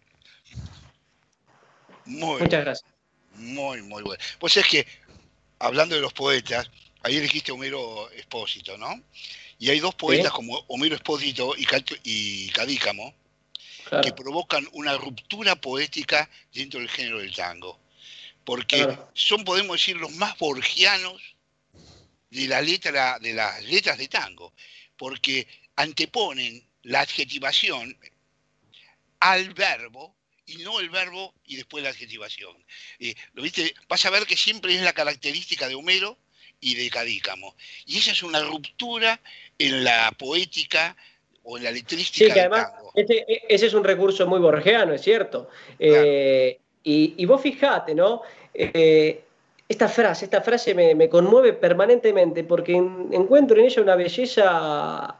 Muy, Muchas gracias. muy, muy bueno. Pues es que, hablando de los poetas, ahí dijiste Homero Espósito, ¿no? Y hay dos poetas Sí. como Homero Espósito y, Cadícamo que provocan una ruptura poética dentro del género del tango. Porque Claro. son, podemos decir, los más borgianos de, la letra, de las letras de tango. Porque anteponen la adjetivación al verbo y no el verbo y después la adjetivación. Eh, ¿lo viste? Vas a ver que siempre es la característica de Homero y de Cadícamo. Y esa es una ruptura en la poética o en la letrística Sí, que del además tango. ese, es un recurso muy borgiano, es cierto. Eh, y, y vos fijate, ¿no? Eh, esta frase, esta frase me, me conmueve permanentemente porque en- encuentro en ella una belleza.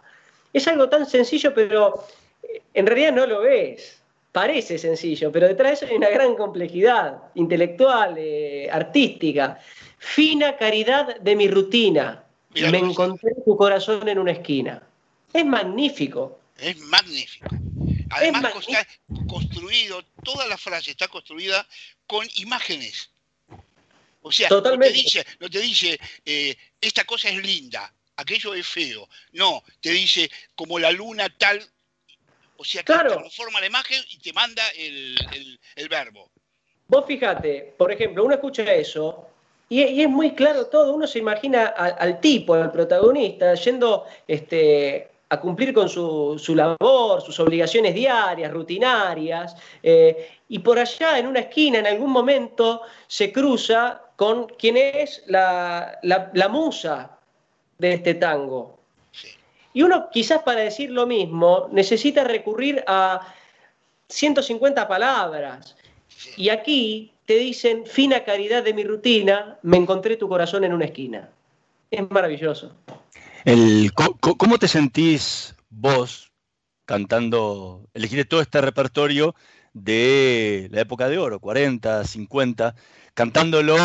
Es algo tan sencillo, pero eh, en realidad no lo es. Parece sencillo, pero detrás de eso hay una gran complejidad intelectual, eh, artística. Fina caridad de mi rutina. Me encontré tu corazón en una esquina. Es magnífico. Es magnífico. Además, está construido, toda la frase está construida con imágenes. O sea, Totalmente. no te dice, no te dice eh, esta cosa es linda, aquello es feo. No, te dice como la luna tal. O sea, que Claro. transforma la imagen y te manda el, el- el verbo. Vos fíjate, por ejemplo, uno escucha eso y, y es muy claro todo. Uno se imagina al, al tipo, al protagonista, yendo este, a cumplir con su, su labor, sus obligaciones diarias, rutinarias, eh, y por allá en una esquina, en algún momento, se cruza con quien es la, la- la musa de este tango. Sí. Y uno quizás para decir lo mismo necesita recurrir a 150 palabras. Y aquí te dicen, fina caridad de mi rutina, me encontré tu corazón en una esquina. Es maravilloso. El, ¿Cómo te sentís vos cantando, elegiste todo este repertorio de la época de oro, 40, 50, cantándolo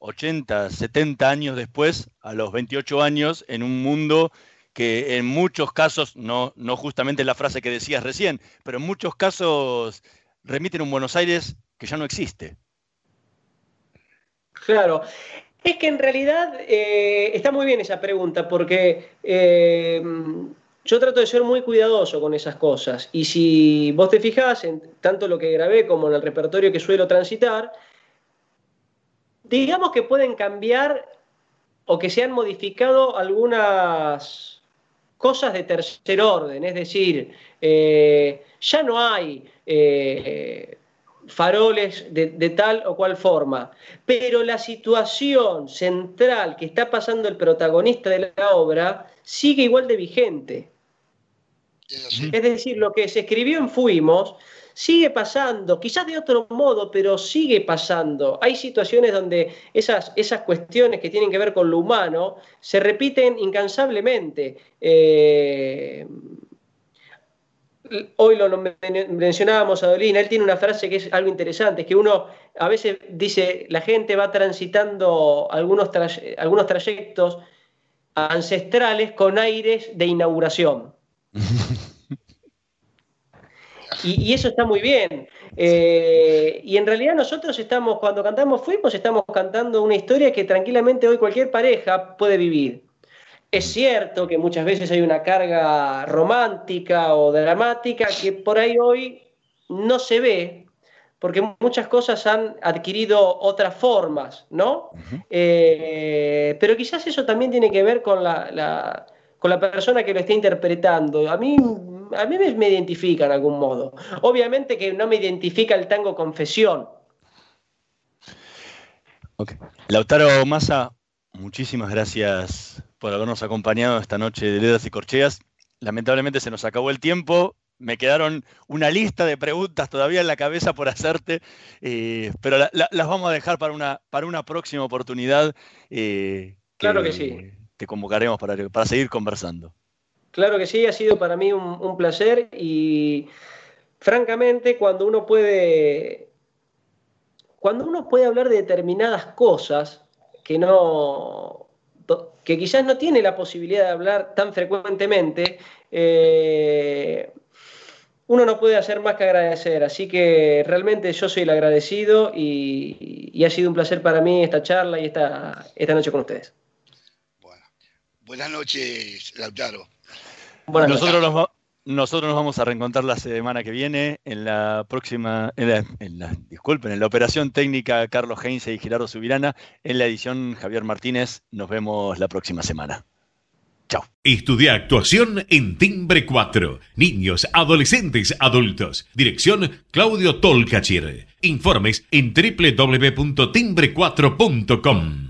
80, 70 años después, a los 28 años, en un mundo que en muchos casos, no, no justamente la frase que decías recién, pero en muchos casos remiten a un Buenos Aires que ya no existe. Claro. Es que en realidad eh, está muy bien esa pregunta porque eh, yo trato de ser muy cuidadoso con esas cosas. Y si vos te fijás en tanto lo que grabé como en el repertorio que suelo transitar, digamos que pueden cambiar o que se han modificado algunas cosas de tercer orden. Es decir, eh, ya no hay eh, faroles de, de tal o cual forma, pero la situación central que está pasando el protagonista de la obra sigue igual de vigente. Es decir, lo que se escribió en Fuimos sigue pasando, quizás de otro modo, pero sigue pasando. Hay situaciones donde esas, esas cuestiones que tienen que ver con lo humano se repiten incansablemente. Eh, hoy lo, lo men- mencionábamos a Dolina, él tiene una frase que es algo interesante, que uno a veces dice, la gente va transitando algunos, algunos trayectos ancestrales con aires de inauguración. Y, y eso está muy bien. Eh, y en realidad nosotros estamos, cuando cantamos Fuimos, estamos cantando una historia que tranquilamente hoy cualquier pareja puede vivir. Es cierto que muchas veces hay una carga romántica o dramática que por ahí hoy no se ve, porque muchas cosas han adquirido otras formas, ¿no? Eh, pero quizás eso también tiene que ver con la, la- con la persona que lo está interpretando. A mí, a mí me, me identifica en algún modo. Obviamente que no me identifica el tango confesión. Ok. Lautaro Massa, muchísimas gracias por habernos acompañado esta noche de Letras y Corcheas. Lamentablemente se nos acabó el tiempo. Me quedaron una lista de preguntas todavía en la cabeza por hacerte, eh, pero la- la- las vamos a dejar para una, para una próxima oportunidad. eh, Claro que sí. Te convocaremos para, para seguir conversando. Claro que sí, ha sido para mí un, placer y francamente cuando uno puede cuando uno puede hablar de determinadas cosas que no que quizás no tiene la posibilidad de hablar tan frecuentemente, eh, uno no puede hacer más que agradecer. Así que realmente yo soy el agradecido y, y ha sido un placer para mí esta charla y esta, esta noche con ustedes. Bueno, buenas noches, Lautaro. Buenas noches. Nosotros nos, va- nosotros nos vamos a reencontrar la semana que viene en la próxima, en la, en la- disculpen, en la operación técnica Carlos Heinze y Gerardo Subirana, en la edición Javier Martínez. Nos vemos la próxima semana. Chao. Estudia actuación en Timbre 4. Niños, adolescentes, adultos. Dirección Claudio Tolcachir. Informes en www.timbre4.com.